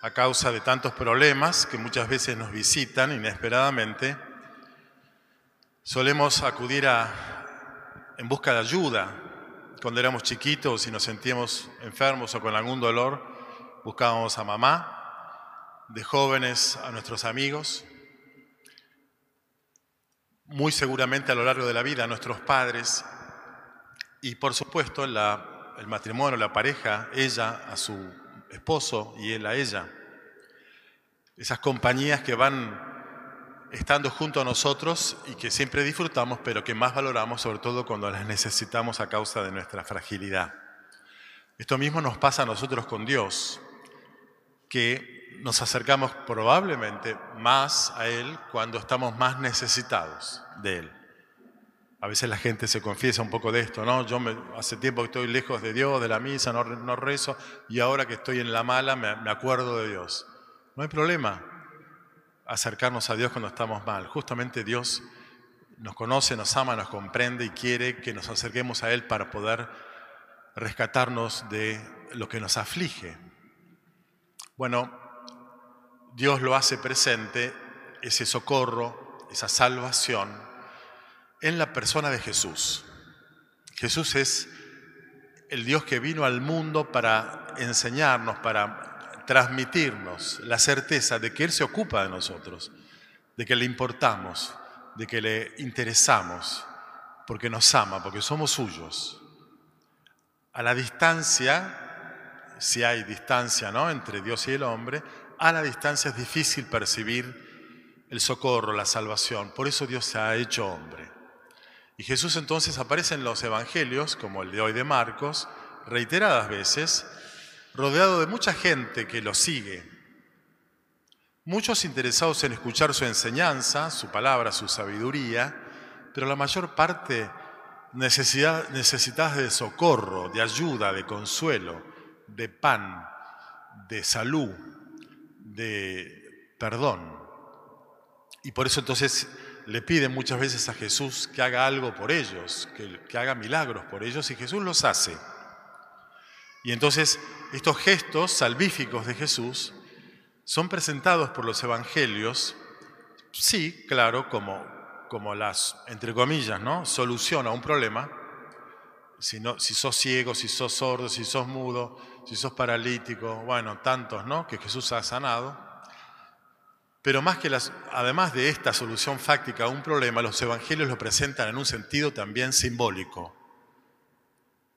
a causa de tantos problemas que muchas veces nos visitan inesperadamente, solemos acudir a, en busca de ayuda. Cuando éramos chiquitos y nos sentíamos enfermos o con algún dolor, buscábamos a mamá, de jóvenes a nuestros amigos, muy seguramente a lo largo de la vida a nuestros padres y por supuesto el matrimonio, la pareja, ella a su esposo y él a ella. Esas compañías que van estando junto a nosotros y que siempre disfrutamos, pero que más valoramos sobre todo cuando las necesitamos a causa de nuestra fragilidad. Esto mismo nos pasa a nosotros con Dios, que nos acercamos probablemente más a Él cuando estamos más necesitados de Él. A veces la gente se confiesa un poco de esto, ¿no? Yo me, hace tiempo que estoy lejos de Dios, de la misa, no, no rezo, y ahora que estoy en la mala me, me acuerdo de Dios. No hay problema acercarnos a Dios cuando estamos mal. Justamente Dios nos conoce, nos ama, nos comprende y quiere que nos acerquemos a Él para poder rescatarnos de lo que nos aflige. Bueno, Dios lo hace presente, ese socorro, esa salvación en la persona de Jesús. Jesús es el Dios que vino al mundo para enseñarnos, para transmitirnos la certeza de que Él se ocupa de nosotros, de que le importamos, de que le interesamos, porque nos ama, porque somos suyos. A la distancia, si hay distancia ¿no? entre Dios y el hombre, a la distancia es difícil percibir el socorro, la salvación. Por eso Dios se ha hecho hombre. Y Jesús entonces aparece en los evangelios, como el de hoy de Marcos, reiteradas veces, rodeado de mucha gente que lo sigue. Muchos interesados en escuchar su enseñanza, su palabra, su sabiduría, pero la mayor parte necesitadas de socorro, de ayuda, de consuelo, de pan, de salud, de perdón. Y por eso entonces le piden muchas veces a Jesús que haga algo por ellos, que, haga milagros por ellos, y Jesús los hace. Y entonces estos gestos salvíficos de Jesús son presentados por los evangelios, sí, claro, como, como las, entre comillas, ¿no? solución un problema. Si, si sos ciego, si sos sordo, si sos mudo, si sos paralítico, bueno, tantos, ¿no? Que Jesús ha sanado. Pero más que las, además de esta solución fáctica a un problema, los evangelios lo presentan en un sentido también simbólico.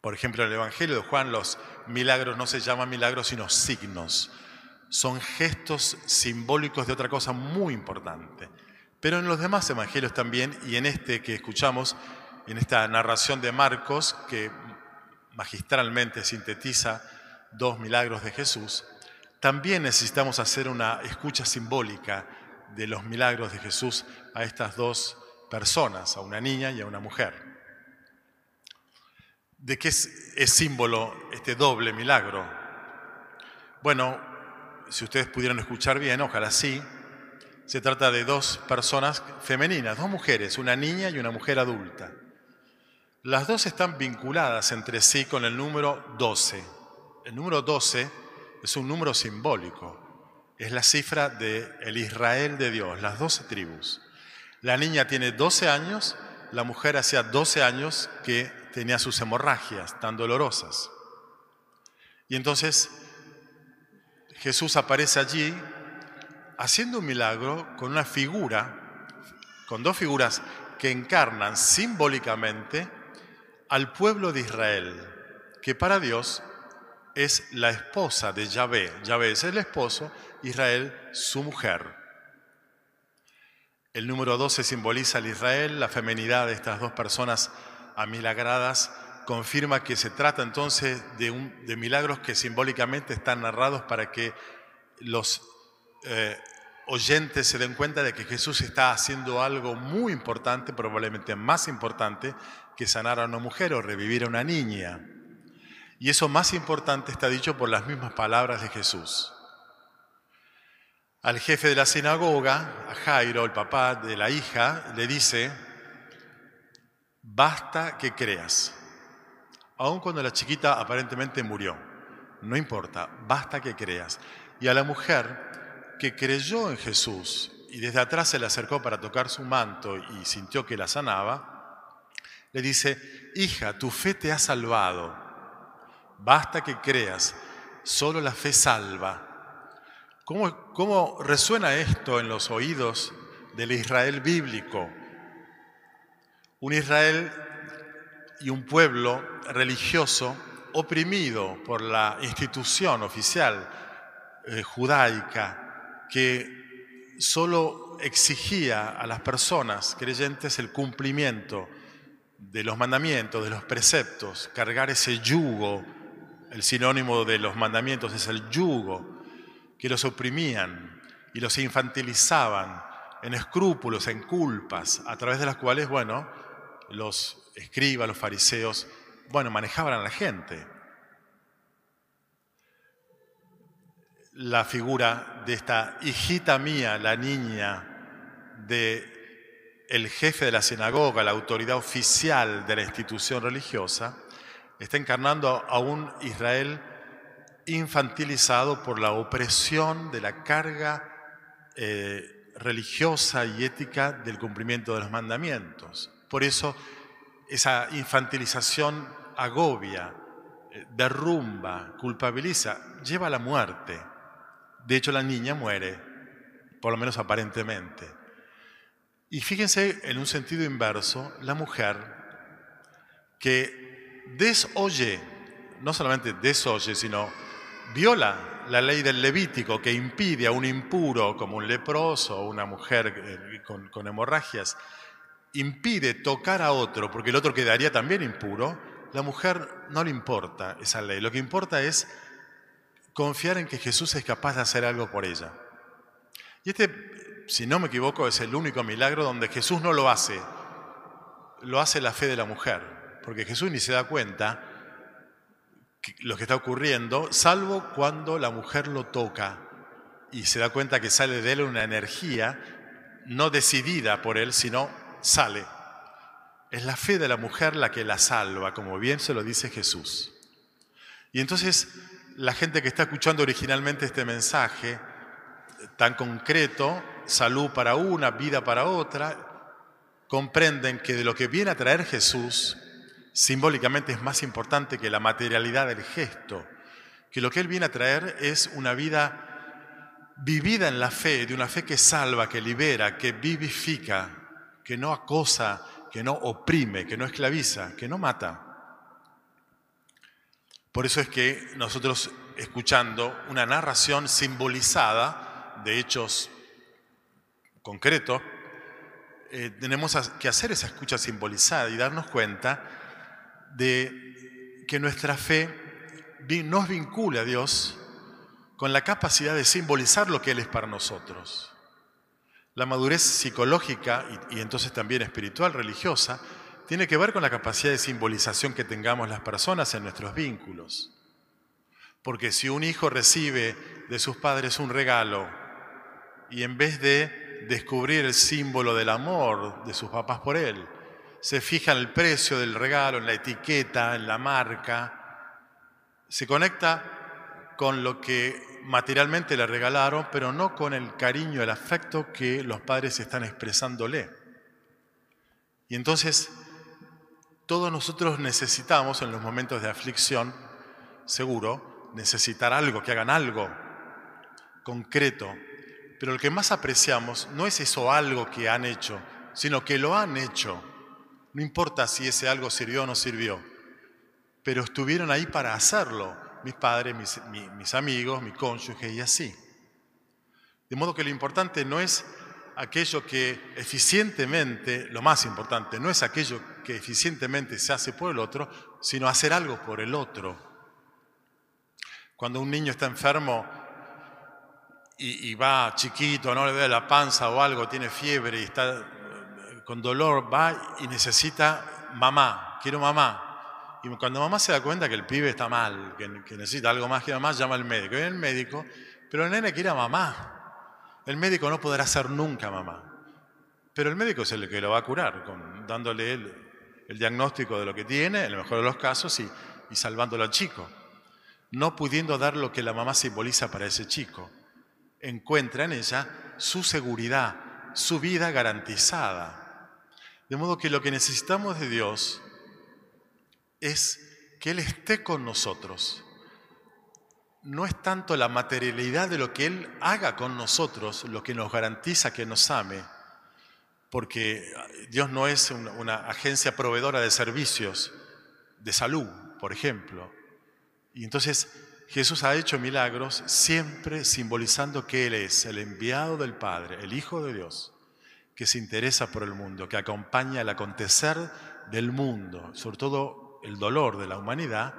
Por ejemplo, en el Evangelio de Juan los milagros no se llaman milagros, sino signos. Son gestos simbólicos de otra cosa muy importante. Pero en los demás evangelios también, y en este que escuchamos, en esta narración de Marcos, que magistralmente sintetiza dos milagros de Jesús, también necesitamos hacer una escucha simbólica de los milagros de Jesús a estas dos personas, a una niña y a una mujer. ¿De qué es, símbolo este doble milagro? Bueno, si ustedes pudieran escuchar bien, ojalá sí, se trata de dos personas femeninas, dos mujeres, una niña y una mujer adulta. Las dos están vinculadas entre sí con el número 12. El número 12 es un número simbólico. Es la cifra del el Israel de Dios, las doce tribus. La niña tiene 12 años, la mujer hacía 12 años que tenía sus hemorragias tan dolorosas. Y entonces Jesús aparece allí haciendo un milagro con una figura, con dos figuras que encarnan simbólicamente al pueblo de Israel, que para Dios es la esposa de Yahvé. Yahvé es el esposo, Israel su mujer. El número 12 simboliza al Israel, la femenidad de estas dos personas amilagradas confirma que se trata entonces de, milagros que simbólicamente están narrados para que los eh, oyentes se den cuenta de que Jesús está haciendo algo muy importante, probablemente más importante que sanar a una mujer o revivir a una niña. Y eso más importante está dicho por las mismas palabras de Jesús. Al jefe de la sinagoga, a Jairo, el papá de la hija, le dice, basta que creas, aun cuando la chiquita aparentemente murió. no importa, basta que creas. Y a la mujer que creyó en Jesús y desde atrás se le acercó para tocar su manto y sintió que la sanaba, le dice, hija, tu fe te ha salvado, basta que creas, solo la fe salva. ¿Cómo, resuena esto en los oídos del Israel bíblico? Un Israel y un pueblo religioso oprimido por la institución oficial eh, judaica que solo exigía a las personas creyentes el cumplimiento de los mandamientos, de los preceptos, cargar ese yugo, el sinónimo de los mandamientos es el yugo, que los oprimían y los infantilizaban en escrúpulos, en culpas, a través de las cuales, bueno, los escribas, los fariseos, bueno, manejaban a la gente. La figura de esta hijita mía, la niña de el jefe de la sinagoga, la autoridad oficial de la institución religiosa, está encarnando a un Israel infantilizado por la opresión de la carga eh, religiosa y ética del cumplimiento de los mandamientos. Por eso esa infantilización agobia, eh, derrumba, culpabiliza, lleva a la muerte. De hecho, la niña muere, por lo menos aparentemente. Y fíjense en un sentido inverso, la mujer que desoye, no solamente desoye, sino viola la ley del Levítico que impide a un impuro como un leproso o una mujer eh, con, con hemorragias impide tocar a otro porque el otro quedaría también impuro, la mujer no le importa esa ley. Lo que importa es confiar en que Jesús es capaz de hacer algo por ella. Y este, si no me equivoco, es el único milagro donde Jesús no lo hace. Lo hace la fe de la mujer, porque Jesús ni se da cuenta lo que está ocurriendo, salvo cuando la mujer lo toca y se da cuenta que sale de él una energía no decidida por él, sino sale. Es la fe de la mujer la que la salva, como bien se lo dice Jesús. Y entonces la gente que está escuchando originalmente este mensaje tan concreto, salud para una, vida para otra, comprenden que de lo que viene a traer Jesús, simbólicamente es más importante que la materialidad del gesto, que lo que Él viene a traer es una vida vivida en la fe, de una fe que salva, que libera, que vivifica, que no acosa, que no oprime, que no esclaviza, que no mata. Por eso es que nosotros, escuchando una narración simbolizada de hechos concretos, eh, tenemos que hacer esa escucha simbolizada y darnos cuenta de que nuestra fe nos vincula a Dios con la capacidad de simbolizar lo que Él es para nosotros. La madurez psicológica y, entonces también espiritual, religiosa, tiene que ver con la capacidad de simbolización que tengamos las personas en nuestros vínculos. Porque si un hijo recibe de sus padres un regalo y en vez de descubrir el símbolo del amor de sus papás por él, se fija en el precio del regalo, en la etiqueta, en la marca, se conecta con lo que materialmente le regalaron, pero no con el cariño, el afecto que los padres están expresándole. Y entonces, todos nosotros necesitamos en los momentos de aflicción, seguro, necesitar algo, que hagan algo concreto. Pero lo que más apreciamos no es eso algo que han hecho, sino que lo han hecho. No importa si ese algo sirvió o no sirvió, pero estuvieron ahí para hacerlo mis padres, mis, amigos, mi y así. De modo que lo importante no es aquello que eficientemente, lo más importante, no es aquello que eficientemente se hace por el otro, sino hacer algo por el otro. Cuando un niño está enfermo y, y va chiquito, no le ve la panza o algo, tiene fiebre y está con dolor, va y necesita mamá, quiero mamá. Y cuando mamá se da cuenta que el pibe está mal, que, necesita algo más que mamá, llama al médico. Viene el médico, pero el nene quiere a mamá. El médico no podrá ser nunca mamá. Pero el médico es el que lo va a curar, dándole el, diagnóstico de lo que tiene, en el mejor de los casos, y, y salvándolo al chico. no pudiendo dar lo que la mamá simboliza para ese chico. Encuentra en ella su seguridad, su vida garantizada. De modo que lo que necesitamos de Dios es que Él esté con nosotros. No es tanto la materialidad de lo que Él haga con nosotros lo que nos garantiza que nos ame, porque Dios no es una, agencia proveedora de servicios de salud, por ejemplo. Y entonces Jesús ha hecho milagros siempre simbolizando que Él es el enviado del Padre, el Hijo de Dios, que se interesa por el mundo, que acompaña el acontecer del mundo, sobre todo el dolor de la humanidad,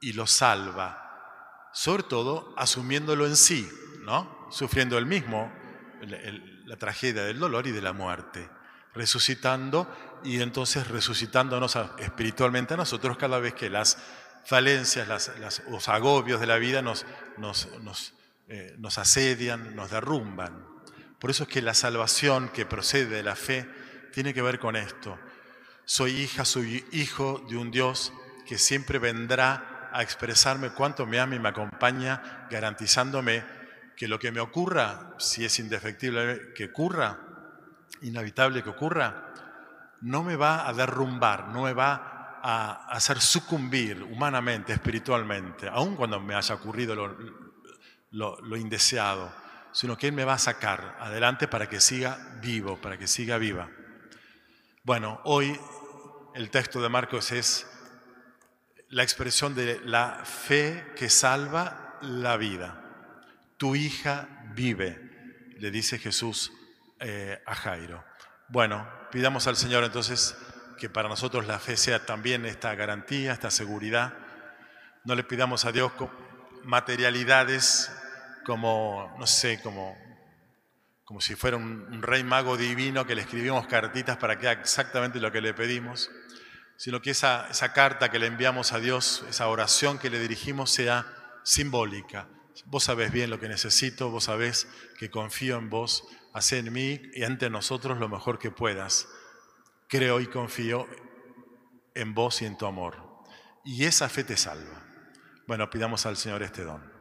y lo salva, sobre todo asumiéndolo en sí, ¿no? sufriendo el mismo la tragedia del dolor y de la muerte, resucitando y entonces resucitándonos espiritualmente a nosotros cada vez que las falencias, los agobios de la vida nos, eh, nos asedian, nos derrumban. Por eso es que la salvación que procede de la fe tiene que ver con esto. Soy hija, soy hijo de un Dios que siempre vendrá a expresarme cuánto me ama y me acompaña, garantizándome que lo que me ocurra, si es indefectible que ocurra, inevitable que ocurra, no me va a derrumbar, no me va a hacer sucumbir humanamente, espiritualmente, aun cuando me haya ocurrido lo, lo indeseado, sino que Él me va a sacar adelante para que siga vivo, para que siga viva. Bueno, hoy el texto de Marcos es la expresión de la fe que salva la vida tu hija vive, le dice Jesús eh, a Jairo. Bueno, pidamos al Señor entonces que para nosotros la fe sea también esta garantía, esta seguridad. No le pidamos a Dios materialidades como, no sé, como, como si fuera un, rey mago divino que le escribimos cartitas para que haga exactamente lo que le pedimos, sino que esa, esa carta que le enviamos a Dios, esa oración que le dirigimos sea simbólica, Vos sabés bien lo que necesito, vos sabés que confío en vos, haz en mí y ante nosotros lo mejor que puedas. Creo y confío en vos y en tu amor. Y esa fe te salva. Bueno, pidamos al Señor este don.